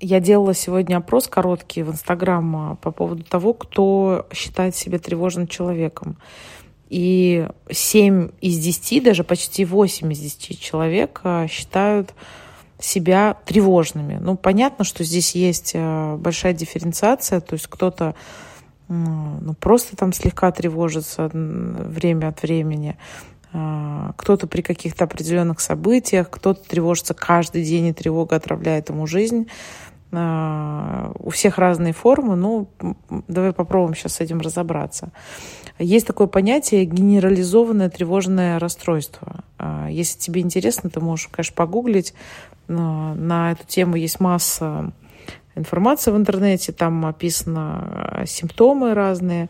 Я делала сегодня опрос короткий в Инстаграм а, по поводу того, кто считает себя тревожным человеком. И 7 из 10, даже почти 8 из 10 человек а, считают себя тревожными. Ну, понятно, что здесь есть а, большая дифференциация, то есть кто-то ну, просто там слегка тревожится время от времени, кто-то при каких-то определенных событиях, кто-то тревожится каждый день, и тревога отравляет ему жизнь. А, у всех разные формы, ну, давай попробуем сейчас с этим разобраться. Есть такое понятие генерализованное тревожное расстройство. А, если тебе интересно, ты можешь, конечно, погуглить. На эту тему есть масса информации в интернете, там описаны симптомы разные,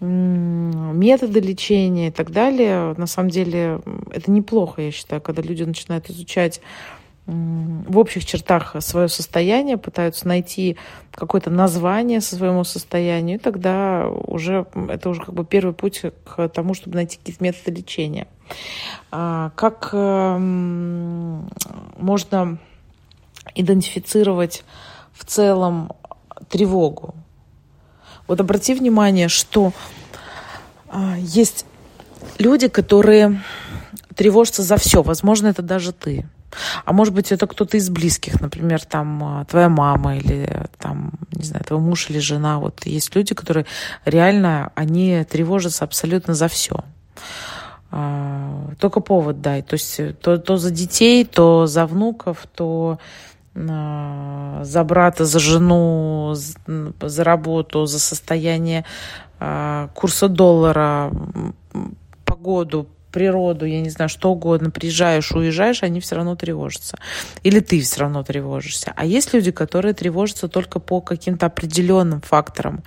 методы лечения и так далее. На самом деле это неплохо, я считаю, когда люди начинают изучать в общих чертах свое состояние, пытаются найти какое-то название своему состоянию, и тогда уже это уже как бы первый путь к тому, чтобы найти какие-то методы лечения. А, как эм, можно идентифицировать в целом тревогу? Вот обрати внимание, что а, есть люди, которые тревожатся за все. Возможно, это даже ты. А может быть, это кто-то из близких, например, там а, твоя мама или там, не знаю, твой муж или жена. Вот есть люди, которые реально, они тревожатся абсолютно за все. А, только повод дай. То есть то, то за детей, то за внуков, то а, за брата, за жену, за работу, за состояние курса доллара, погоду, природу, я не знаю, что угодно, приезжаешь, уезжаешь, они все равно тревожатся. Или ты все равно тревожишься. А есть люди, которые тревожатся только по каким-то определенным факторам.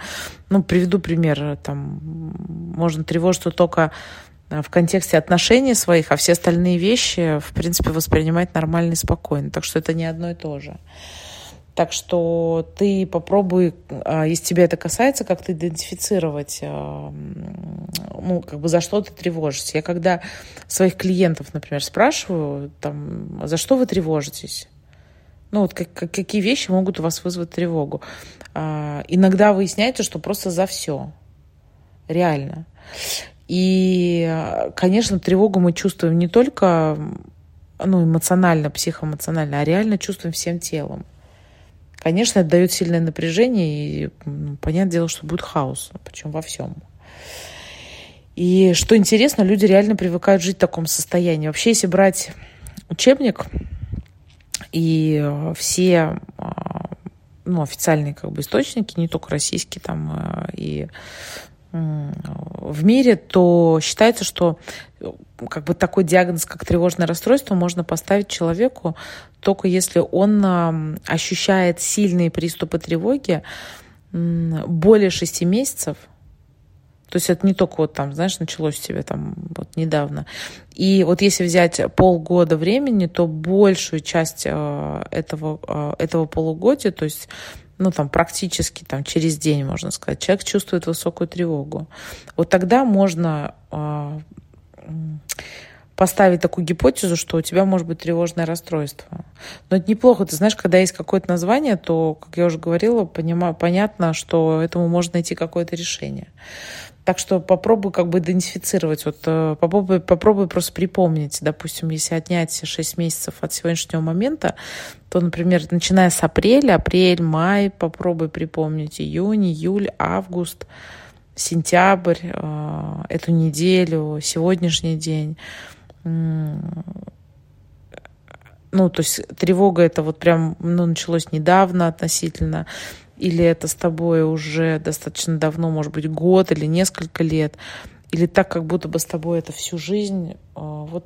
Ну, приведу пример. Там, можно тревожиться только э, в контексте отношений своих, а все остальные вещи, в принципе, воспринимать нормально и спокойно. Так что это не одно и то же. Так что ты попробуй, а, если тебя это касается, как-то идентифицировать, а, ну, как бы за что ты тревожишься. Я когда своих клиентов, например, спрашиваю, там, за что вы тревожитесь? Ну, вот как, как, какие вещи могут у вас вызвать тревогу? А, иногда выясняется, что просто за все. Реально. И, конечно, тревогу мы чувствуем не только ну, эмоционально, психоэмоционально, а реально чувствуем всем телом. Конечно, это дает сильное напряжение, и понятное дело, что будет хаос, причем во всем. И что интересно, люди реально привыкают жить в таком состоянии. Вообще, если брать учебник и все а, ну, официальные как бы, источники, не только российские, там а, и в мире, то считается, что как бы такой диагноз, как тревожное расстройство, можно поставить человеку только если он ощущает сильные приступы тревоги более шести месяцев. То есть это не только вот там, знаешь, началось у тебя там вот недавно. И вот если взять полгода времени, то большую часть э, этого, э, этого полугодия, то есть ну, там, практически там, через день, можно сказать, человек чувствует высокую тревогу. Вот тогда можно э, поставить такую гипотезу, что у тебя может быть тревожное расстройство. Но это неплохо. Ты знаешь, когда есть какое-то название, то, как я уже говорила, понимаю, понятно, что этому можно найти какое-то решение. Так что попробуй как бы идентифицировать, вот э, попробуй, попробуй просто припомнить, допустим, если отнять 6 месяцев от сегодняшнего момента, то, например, начиная с апреля, апрель, май, попробуй припомнить июнь, июль, август, сентябрь, э, эту неделю, сегодняшний день. Ну, то есть тревога это вот прям, ну, началось недавно относительно или это с тобой уже достаточно давно, может быть, год или несколько лет, или так, как будто бы с тобой это всю жизнь, а, вот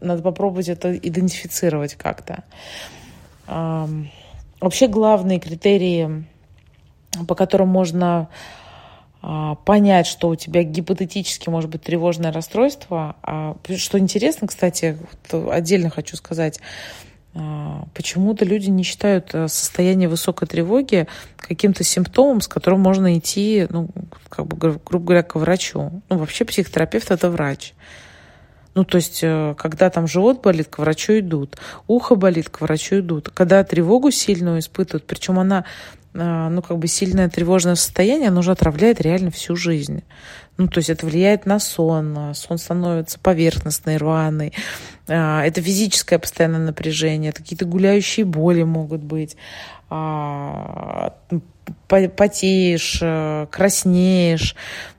надо попробовать это идентифицировать как-то. Вообще главные критерии, по которым можно а, понять, что у тебя гипотетически может быть тревожное расстройство. А, что интересно, кстати, отдельно хочу сказать, почему-то люди не считают э, состояние высокой тревоги каким-то симптомом, с которым можно идти, ну, как бы, грубо говоря, к врачу. Ну, вообще психотерапевт – это врач. Ну, то есть, э, когда там живот болит, к врачу идут, ухо болит, к врачу идут. Когда тревогу сильную испытывают, причем она э, ну, как бы сильное тревожное состояние, оно уже отравляет реально всю жизнь. Ну, то есть это влияет на сон, сон становится поверхностный, рваный. А, это физическое постоянное напряжение, какие-то гуляющие боли могут быть. А, потеешь, краснеешь,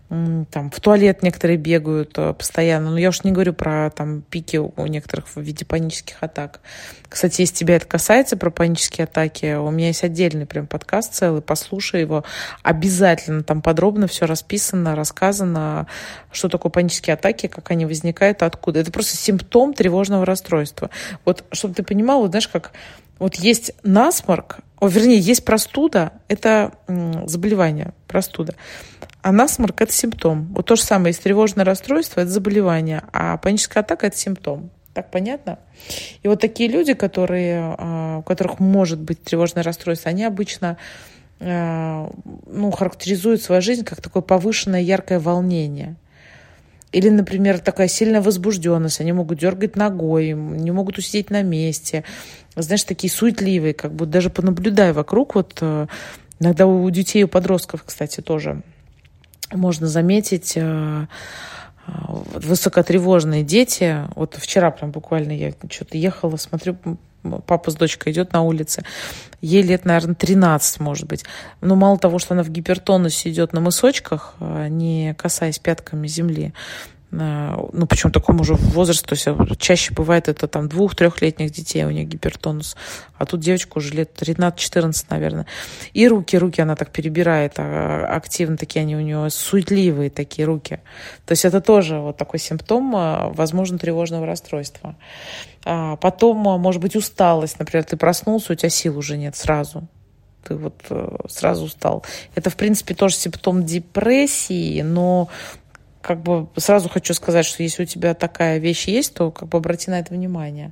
там в туалет некоторые бегают э, постоянно. Но я уж не говорю про там пики у некоторых в виде панических атак. Кстати, если тебя это касается, про панические атаки, у меня есть отдельный прям подкаст целый, послушай его. Обязательно там подробно все расписано, рассказано, что такое панические атаки, как они возникают, откуда. Это просто симптом тревожного расстройства. Вот, чтобы ты понимал, вот знаешь, как вот есть насморк, о, вернее, есть простуда, это заболевание, простуда. А насморк – это симптом. Вот то же самое, есть тревожное расстройство – это заболевание, а паническая атака – это симптом. Так понятно? И вот такие люди, которые, а, у которых может быть тревожное расстройство, они обычно а, ну, характеризуют свою жизнь как такое повышенное яркое волнение – или, например, такая сильная возбужденность, они могут дергать ногой, не могут усидеть на месте. Знаешь, такие суетливые, как бы даже понаблюдая вокруг, вот э, иногда у детей, у подростков, кстати, тоже можно заметить э, э, высокотревожные дети. Вот вчера прям буквально я что-то ехала, смотрю, папа с дочкой идет на улице. Ей лет, наверное, 13, может быть. Но мало того, что она в гипертонусе идет на мысочках, а не касаясь пятками земли, ну, причем такому уже возрасту, то есть чаще бывает это там двух-трехлетних детей, у них гипертонус, а тут девочка уже лет 13-14, наверное. И руки, руки она так перебирает а, активно, такие они у нее суетливые такие руки. То есть это тоже вот такой симптом, возможно, тревожного расстройства. Потом, может быть, усталость, например, ты проснулся, у тебя сил уже нет сразу, ты вот э, сразу устал. Это, в принципе, тоже симптом депрессии, но как бы сразу хочу сказать, что если у тебя такая вещь есть, то как бы обрати на это внимание.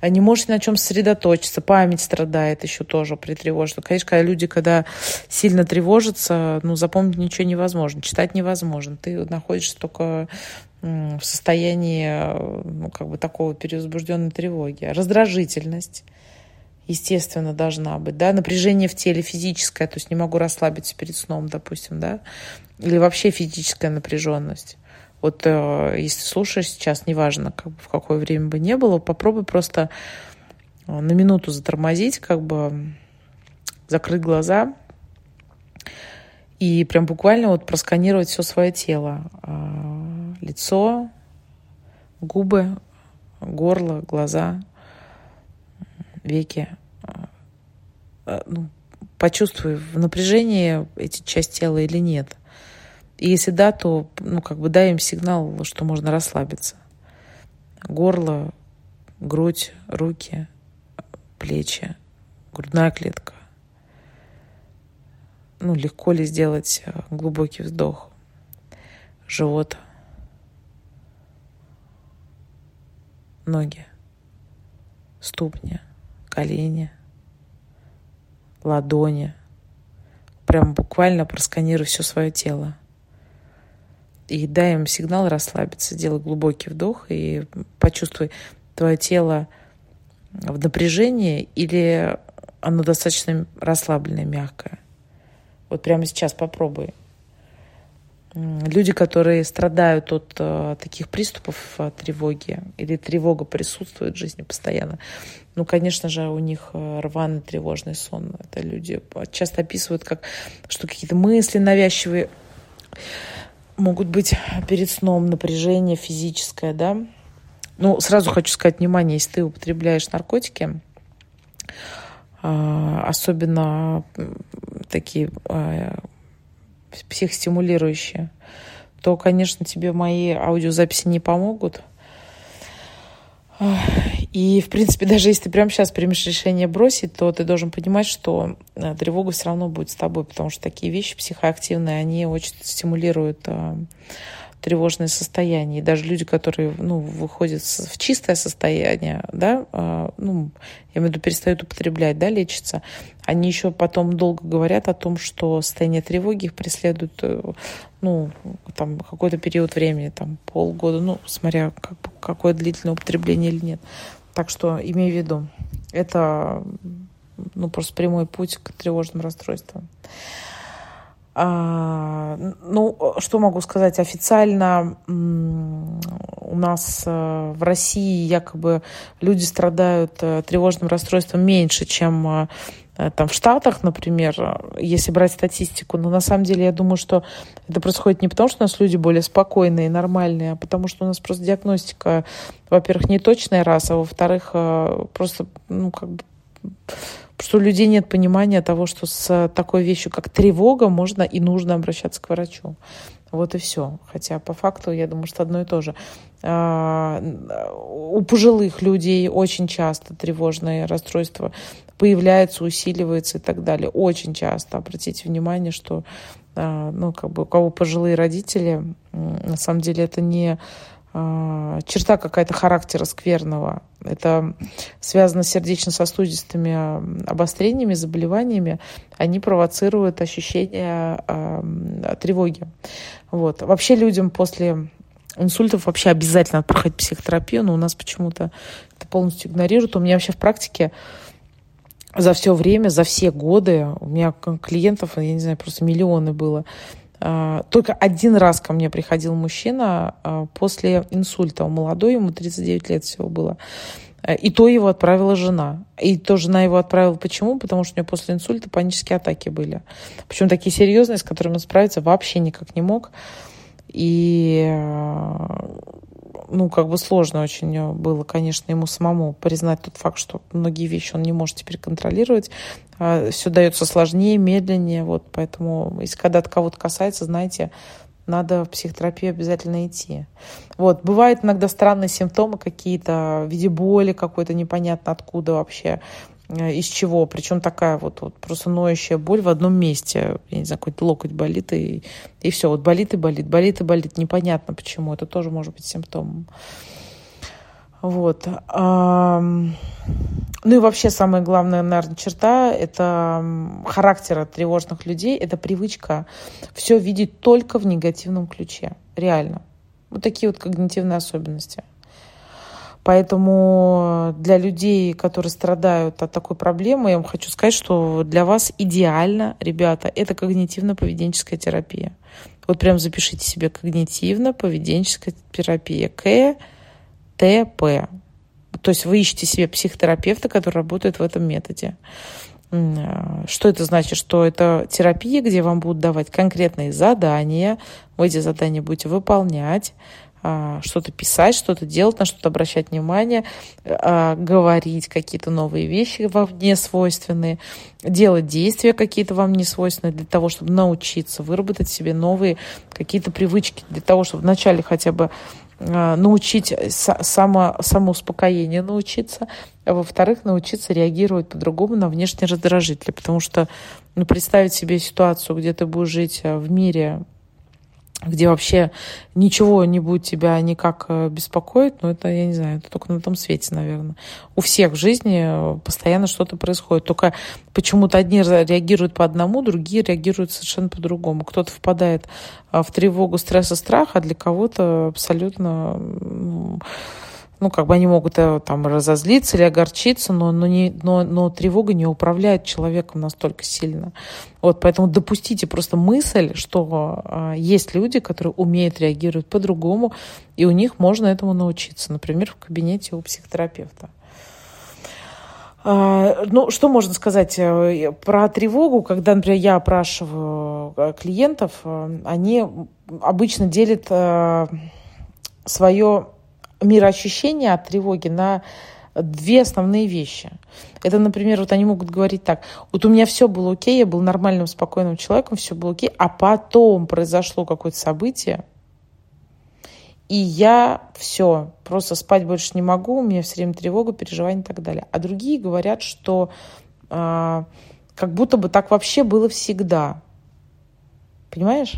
А не можешь ни на чем сосредоточиться, память страдает еще тоже при тревожности. Конечно, когда люди, когда сильно тревожатся, ну, запомнить ничего невозможно, читать невозможно. Ты находишься только в состоянии, ну, как бы такого перевозбужденной тревоги. Раздражительность естественно, должна быть, да, напряжение в теле физическое, то есть не могу расслабиться перед сном, допустим, да, или вообще физическая напряженность. Вот э, если слушаешь сейчас, неважно, как бы, в какое время бы не было, попробуй просто э, на минуту затормозить, как бы закрыть глаза и прям буквально вот просканировать все свое тело. Э, лицо, губы, горло, глаза, веки. Ну, почувствуй в напряжении эти часть тела или нет – и если да, то ну, как бы дай им сигнал, что можно расслабиться. Горло, грудь, руки, плечи, грудная клетка. Ну, легко ли сделать э, глубокий вздох? Живот, ноги, ступни, колени, ладони. Прям буквально просканируй все свое тело и дай им сигнал расслабиться. Сделай глубокий вдох и почувствуй твое тело в напряжении или оно достаточно расслабленное, мягкое. Вот прямо сейчас попробуй. Люди, которые страдают от э, таких приступов э, тревоги или тревога присутствует в жизни постоянно, ну, конечно же, у них э, рваный тревожный сон. Это люди часто описывают как, что какие-то мысли навязчивые могут быть перед сном напряжение физическое, да. Ну, сразу хочу сказать, внимание, если ты употребляешь наркотики, особенно такие психостимулирующие, то, конечно, тебе мои аудиозаписи не помогут. И, в принципе, даже если ты прямо сейчас примешь решение бросить, то ты должен понимать, что э, тревога все равно будет с тобой, потому что такие вещи психоактивные, они очень стимулируют э, тревожное состояние. И даже люди, которые ну, выходят в чистое состояние, да, а, ну, я имею в виду, перестают употреблять, да, лечиться, они еще потом долго говорят о том, что состояние тревоги их преследует, э, ну, там, какой-то период времени, там, полгода, ну, смотря как, какое длительное употребление или нет. Так что имей в виду, это ну, просто прямой путь к тревожным расстройствам. А, ну, что могу сказать? Официально у нас э, в России якобы люди страдают э, тревожным расстройством меньше, чем э, там в Штатах, например, если брать статистику. Но на самом деле я думаю, что это происходит не потому, что у нас люди более спокойные и нормальные, а потому что у нас просто диагностика, во-первых, неточная раз, а во-вторых, просто, ну, как бы что у людей нет понимания того, что с такой вещью, как тревога, можно и нужно обращаться к врачу. Вот и все. Хотя по факту, я думаю, что одно и то же. А, у пожилых людей очень часто тревожные расстройства появляются, усиливаются и так далее. Очень часто. Обратите внимание, что а, ну, как бы у кого пожилые родители, на самом деле это не черта какая-то характера скверного. Это связано с сердечно-сосудистыми обострениями, заболеваниями. Они провоцируют ощущение э, тревоги. Вот. Вообще людям после инсультов вообще обязательно проходить психотерапию, но у нас почему-то это полностью игнорируют. У меня вообще в практике за все время, за все годы, у меня клиентов, я не знаю, просто миллионы было, а, только один раз ко мне приходил мужчина а, после инсульта. Он молодой, ему 39 лет всего было. А, и то его отправила жена. И то жена его отправила почему? Потому что у него после инсульта панические атаки были. Причем такие серьезные, с которыми он справиться вообще никак не мог. И ну, как бы сложно очень было, конечно, ему самому признать тот факт, что многие вещи он не может теперь контролировать. А, Все дается сложнее, медленнее. Вот, поэтому, если когда от кого-то касается, знаете, надо в психотерапию обязательно идти. Вот, бывают иногда странные симптомы какие-то в виде боли какой-то непонятно откуда вообще. Э, из чего, причем такая вот, вот просто ноющая боль в одном месте, я не знаю, какой-то локоть болит, и, и все, вот болит и болит, болит и болит, непонятно почему, это тоже может быть симптомом. Вот. Ну и вообще самая главная, наверное, черта – это характера тревожных людей, это привычка все видеть только в негативном ключе, реально. Вот такие вот когнитивные особенности – Поэтому для людей, которые страдают от такой проблемы, я вам хочу сказать, что для вас идеально, ребята, это когнитивно-поведенческая терапия. Вот прям запишите себе когнитивно-поведенческая терапия. КТП. То есть вы ищете себе психотерапевта, который работает в этом методе. Что это значит? Что это терапия, где вам будут давать конкретные задания, вы эти задания будете выполнять, что-то писать, что-то делать, на что-то обращать внимание, а, говорить какие-то новые вещи вам не свойственные, делать действия какие-то вам не свойственные для того, чтобы научиться выработать себе новые какие-то привычки, для того, чтобы вначале хотя бы а, научить само, самоуспокоение научиться, а во-вторых, научиться реагировать по-другому на внешние раздражители. Потому что ну, представить себе ситуацию, где ты будешь жить в мире где вообще ничего не будет тебя никак э, беспокоить, ну, это, я не знаю, это только на том свете, наверное. У всех в жизни э, постоянно что-то происходит. Только почему-то одни реагируют по одному, другие реагируют совершенно по-другому. Кто-то впадает э, в тревогу, стресс и страх, а для кого-то абсолютно ну, как бы они могут э, там разозлиться или огорчиться, но, но, не, но, но тревога не управляет человеком настолько сильно. Вот, поэтому допустите просто мысль, что э, есть люди, которые умеют реагировать по-другому, и у них можно этому научиться, например, в кабинете у психотерапевта. А, ну, что можно сказать э, про тревогу, когда, например, я опрашиваю э, клиентов, они обычно делят свое мироощущение от тревоги на две основные вещи. Это, например, вот они могут говорить так, вот у меня все было окей, я был нормальным, спокойным человеком, все было окей, а потом произошло какое-то событие, и я все, просто спать больше не могу, у меня все время тревога, переживания и так далее. А другие говорят, что э, как будто бы так вообще было всегда. Понимаешь?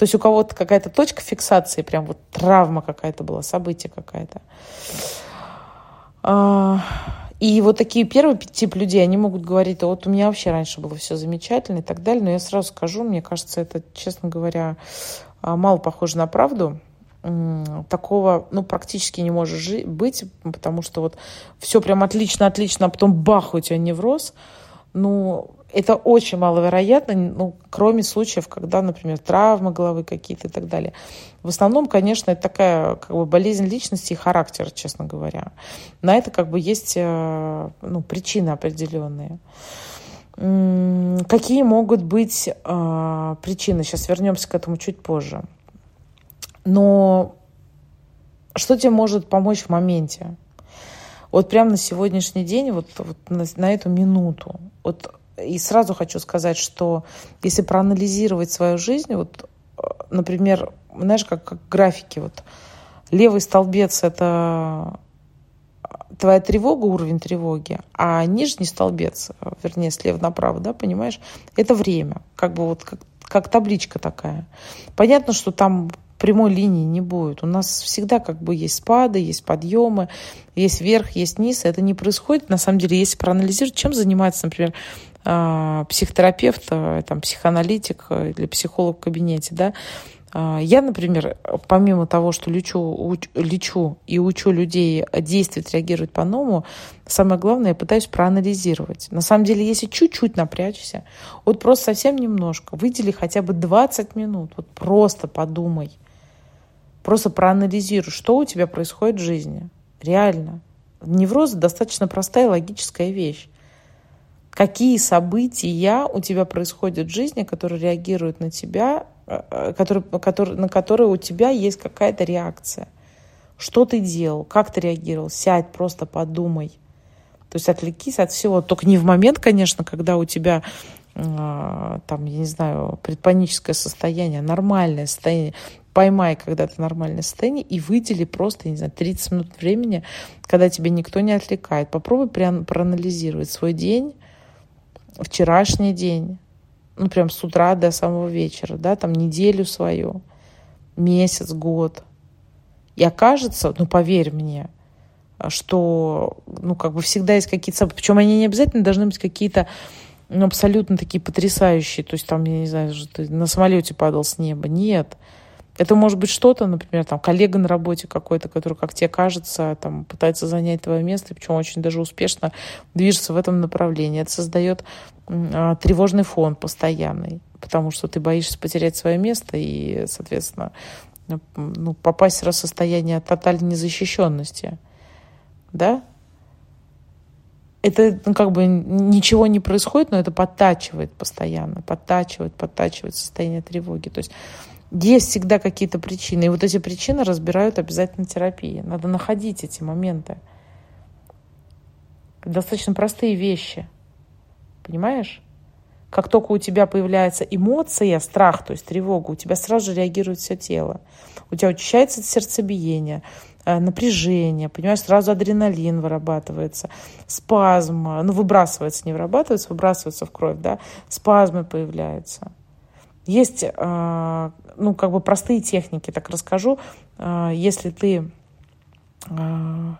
То есть у кого-то какая-то точка фиксации, прям вот травма какая-то была, событие какая-то. А, и вот такие первый тип людей, они могут говорить, вот у меня вообще раньше было все замечательно и так далее, но я сразу скажу, мне кажется, это, честно говоря, а, мало похоже на правду. Такого, ну, практически не может быть, потому что вот все прям отлично, отлично, а потом бах, у тебя невроз. Ну, это очень маловероятно, ну, кроме случаев, когда, например, травмы головы какие-то и так далее. В основном, конечно, это такая как бы болезнь личности и характера, честно говоря. На это как бы есть э, ну, причины определенные. Какие могут быть э, причины? Сейчас вернемся к этому чуть позже. Но что тебе может помочь в моменте? Вот прямо на сегодняшний день, вот, вот на, на эту минуту. Вот и сразу хочу сказать, что если проанализировать свою жизнь, вот, э, например, знаешь, как, как графики, вот левый столбец – это твоя тревога, уровень тревоги, а нижний столбец, вернее, слева направо, да, понимаешь, это время, как бы вот как, как табличка такая. Понятно, что там прямой линии не будет. У нас всегда как бы есть спады, есть подъемы, есть верх, есть низ. Это не происходит, на самом деле, если проанализировать, чем занимается, например, а, психотерапевт, а, там, психоаналитик а, или психолог в кабинете, да, я, например, помимо того, что лечу, уч, лечу и учу людей действовать, реагировать по-новому, самое главное, я пытаюсь проанализировать. На самом деле, если чуть-чуть напрячься, вот просто совсем немножко, выдели хотя бы 20 минут, вот просто подумай, просто проанализируй, что у тебя происходит в жизни. Реально. Невроз достаточно простая логическая вещь какие события у тебя происходят в жизни, которые реагируют на тебя, э, э, которые, которые, на которые у тебя есть какая-то реакция. Что ты делал, как ты реагировал, сядь, просто подумай. То есть отвлекись от всего. Только не в момент, конечно, когда у тебя э, там, я не знаю, предпаническое состояние, нормальное состояние. Поймай когда-то нормальное состояние и выдели просто, не знаю, 30 минут времени, когда тебя никто не отвлекает. Попробуй проанализировать свой день, вчерашний день, ну, прям с утра до самого вечера, да, там неделю свою, месяц, год. И окажется, ну, поверь мне, что, ну, как бы всегда есть какие-то причем они не обязательно должны быть какие-то ну, абсолютно такие потрясающие, то есть там, я не знаю, ты на самолете падал с неба. Нет. Это может быть что-то, например, там, коллега на работе какой-то, который, как тебе кажется, там, пытается занять твое место, причем очень даже успешно движется в этом направлении. Это создает э, тревожный фон постоянный, потому что ты боишься потерять свое место и, соответственно, ну, попасть в состояние тотальной незащищенности. Да? это ну, как бы ничего не происходит, но это подтачивает постоянно, подтачивает, подтачивает состояние тревоги. То есть есть всегда какие-то причины. И вот эти причины разбирают обязательно терапии. Надо находить эти моменты. Достаточно простые вещи. Понимаешь? Как только у тебя появляется эмоция, страх, то есть тревога, у тебя сразу же реагирует все тело. У тебя учащается сердцебиение, э, напряжение, понимаешь, сразу адреналин вырабатывается, спазм, ну, выбрасывается, не вырабатывается, выбрасывается в кровь, да, спазмы появляются. Есть, э, ну, как бы простые техники, так расскажу. Э, если ты э,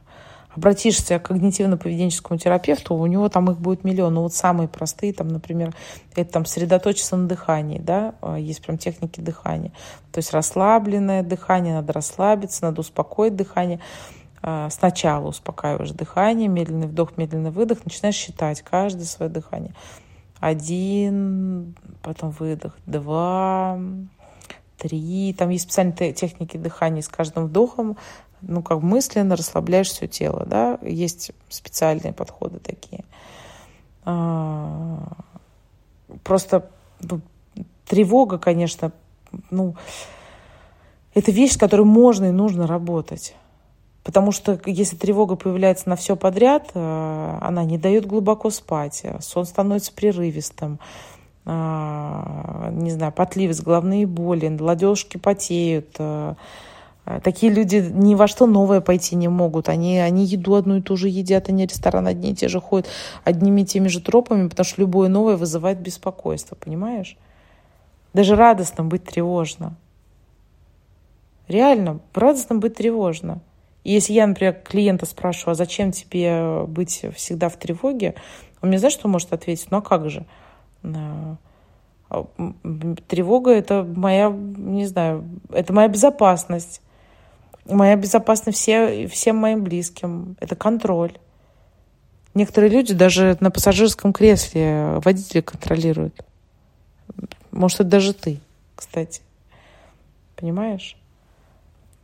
обратишься к когнитивно-поведенческому терапевту, у него там их будет миллион. Но вот самые простые, там, например, это там сосредоточиться на дыхании, да, есть прям техники дыхания. То есть расслабленное дыхание, надо расслабиться, надо успокоить дыхание. Сначала успокаиваешь дыхание, медленный вдох, медленный выдох, начинаешь считать каждое свое дыхание. Один, потом выдох, два, три. Там есть специальные техники дыхания с каждым вдохом. Ну, как мысленно расслабляешь все тело, да. Есть специальные подходы такие. А, просто ну, тревога, конечно, ну, это вещь, с которой можно и нужно работать. Потому что если тревога появляется на все подряд, э, она не дает глубоко спать, э, сон становится прерывистым, э, не знаю, потливость, головные боли, ладошки потеют. Такие люди ни во что новое пойти не могут. Они, они еду одну и ту же едят, они ресторан одни и те же ходят одними и теми же тропами, потому что любое новое вызывает беспокойство, понимаешь? Даже радостно быть тревожно. Реально, в радостном быть тревожно. Если я, например, клиента спрашиваю, а зачем тебе быть всегда в тревоге, он мне, знаешь, что может ответить? Ну а как же? А, тревога – это моя, не знаю, это моя безопасность. Моя безопасность все, всем моим близким. Это контроль. Некоторые люди даже на пассажирском кресле водители контролируют. Может, это даже ты, кстати. Понимаешь?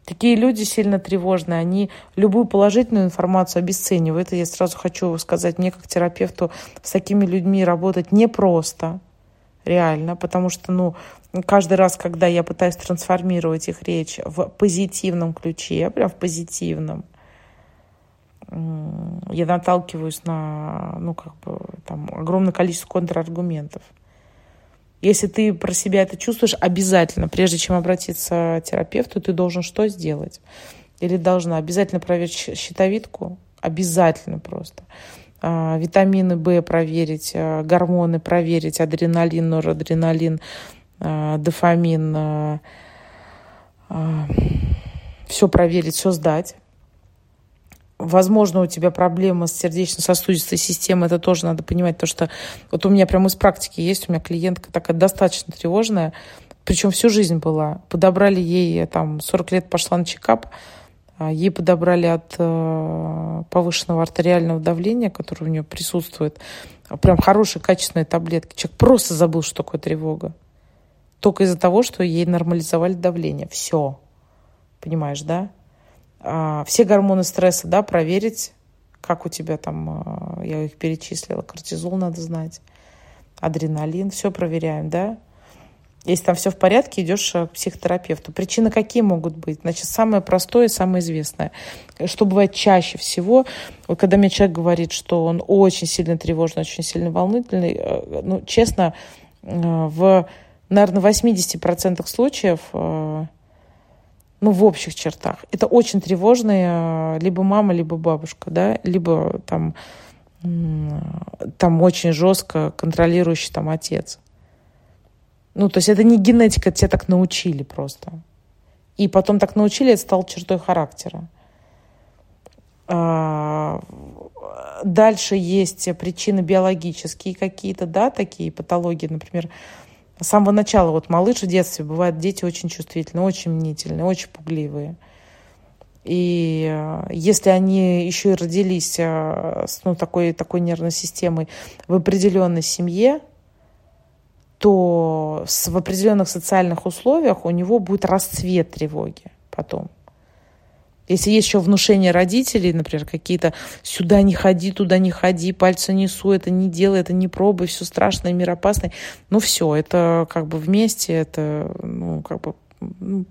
Такие люди сильно тревожные, они любую положительную информацию обесценивают. И я сразу хочу сказать, мне как терапевту с такими людьми работать непросто, реально, потому что, ну, каждый раз, когда я пытаюсь трансформировать их речь в позитивном ключе, прям в позитивном, я наталкиваюсь на, ну, как бы, там, огромное количество контраргументов. Если ты про себя это чувствуешь, обязательно, прежде чем обратиться к терапевту, ты должен что сделать? Или должна обязательно проверить щитовидку? Обязательно просто. А, витамины В проверить, а, гормоны проверить, адреналин, норадреналин, а, дофамин. Все проверить, все сдать возможно, у тебя проблема с сердечно-сосудистой системой, это тоже надо понимать, то что вот у меня прямо из практики есть, у меня клиентка такая достаточно тревожная, причем всю жизнь была. Подобрали ей, там, 40 лет пошла на чекап, а ей подобрали от э, повышенного артериального давления, которое у нее присутствует, прям хорошие, качественные таблетки. Человек просто забыл, что такое тревога. Только из-за того, что ей нормализовали давление. Все. Понимаешь, да? А, все гормоны стресса, да, проверить, как у тебя там, а, я их перечислила, кортизол надо знать, адреналин, все проверяем, да. Если там все в порядке, идешь к психотерапевту. Причины какие могут быть? Значит, самое простое и самое известное. Что бывает чаще всего, когда мне человек говорит, что он очень сильно тревожный, очень сильно волнительный, э, ну, честно, э, в, наверное, 80% случаев э, ну, в общих чертах. Это очень тревожные либо мама, либо бабушка, да, либо там, там очень жестко контролирующий там отец. Ну, то есть это не генетика, тебя так научили просто. И потом так научили, это стало чертой характера. А, дальше есть причины биологические какие-то, да, такие патологии, например, с самого начала, вот малыш в детстве, бывают дети очень чувствительные, очень мнительные, очень пугливые. И э, если они еще и родились э, с ну, такой, такой нервной системой в определенной семье, то в определенных социальных условиях у него будет расцвет тревоги потом. Если есть еще внушение родителей, например, какие-то «сюда не ходи, туда не ходи, пальцы несу, это не делай, это не пробуй, все страшно, мир опасный», ну все, это как бы вместе, это ну, как бы ну,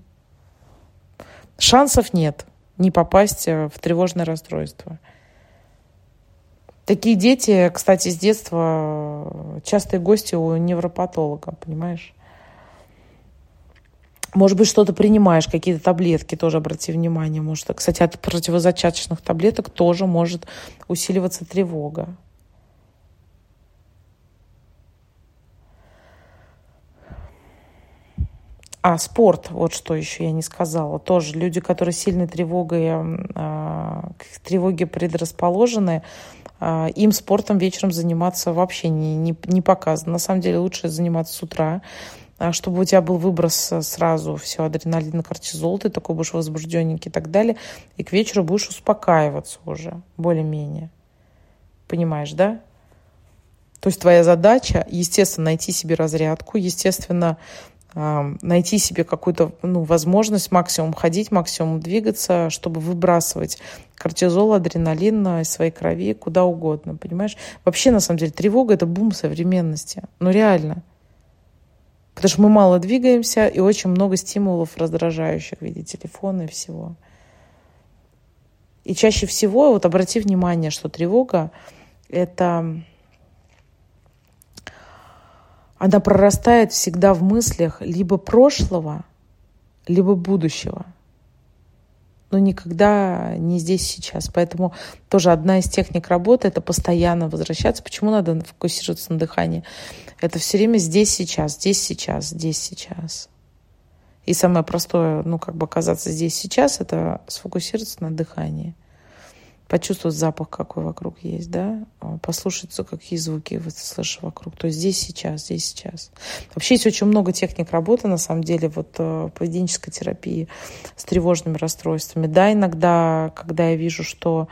шансов нет не попасть в тревожное расстройство. Такие дети, кстати, с детства частые гости у невропатолога, понимаешь? Может быть, что-то принимаешь, какие-то таблетки, тоже обрати внимание. Может, кстати, от противозачаточных таблеток тоже может усиливаться тревога. А, спорт, вот что еще я не сказала. Тоже люди, которые сильной тревогой, э, к тревоге предрасположены, э, им спортом вечером заниматься вообще не, не, не показано. На самом деле лучше заниматься с утра, а, чтобы у тебя был выброс э, сразу все адреналин, кортизол, ты такой будешь возбужденненький и так далее, и к вечеру будешь успокаиваться уже более-менее. Понимаешь, да? То есть твоя задача, естественно, найти себе разрядку, естественно, найти себе какую-то ну, возможность максимум ходить, максимум двигаться, чтобы выбрасывать кортизол, адреналин из своей крови куда угодно, понимаешь? Вообще, на самом деле, тревога – это бум современности. Ну, реально – Потому что мы мало двигаемся и очень много стимулов раздражающих в виде телефона и всего. И чаще всего, вот обрати внимание, что тревога – это она прорастает всегда в мыслях либо прошлого, либо будущего но никогда не здесь сейчас. Поэтому тоже одна из техник работы – это постоянно возвращаться. Почему надо фокусироваться на дыхании? Это все время здесь, сейчас, здесь, сейчас, здесь, сейчас. И самое простое, ну, как бы оказаться здесь сейчас, это сфокусироваться на дыхании почувствовать запах, какой вокруг есть, да, а, послушаться, какие звуки вы слышите вокруг. То есть здесь, сейчас, здесь, сейчас. Вообще есть очень много техник работы, на самом деле, вот э, поведенческой терапии с тревожными расстройствами. Да, иногда, когда я вижу, что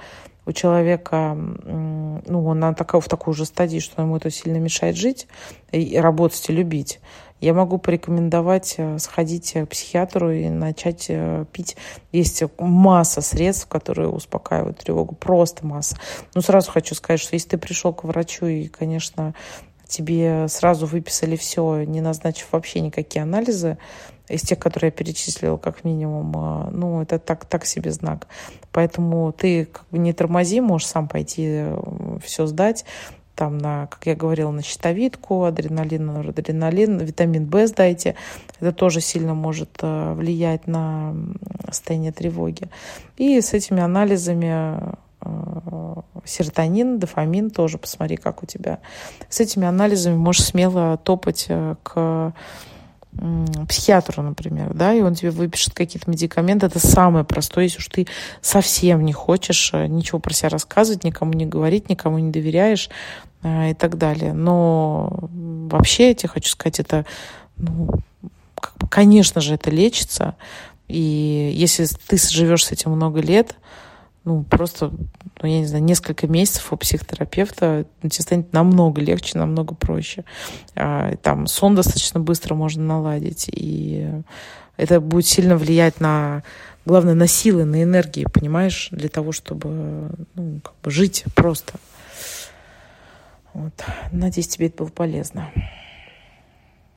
у человека, ну, он на такой, в такой же стадии, что ему это сильно мешает жить и работать и любить, я могу порекомендовать э, сходить к психиатру и начать э, пить. Есть масса средств, которые успокаивают тревогу, просто масса. Но сразу хочу сказать, что если ты пришел к врачу и, конечно, тебе сразу выписали все, не назначив вообще никакие анализы, из тех, которые я перечислила, как минимум, э, ну, это так, так себе знак. Поэтому ты как бы не тормози, можешь сам пойти все сдать там на, как я говорила, на щитовидку, адреналин, норадреналин, витамин В сдайте. Это тоже сильно может э, влиять на состояние тревоги. И с этими анализами э, серотонин, дофамин тоже посмотри, как у тебя. С этими анализами можешь смело топать э, к психиатру, например, да, и он тебе выпишет какие-то медикаменты. Это самое простое, если уж ты совсем не хочешь э, ничего про себя рассказывать, никому не говорить, никому не доверяешь э, и так далее. Но вообще, я тебе хочу сказать, это, ну, как бы, конечно же, это лечится. И если ты живешь с этим много лет, ну, просто, ну, я не знаю, несколько месяцев у психотерапевта тебе станет намного легче, намного проще. А, там сон достаточно быстро можно наладить, и это будет сильно влиять на, главное, на силы, на энергии, понимаешь, для того, чтобы, ну, как бы жить просто. Вот. Надеюсь, тебе это было полезно.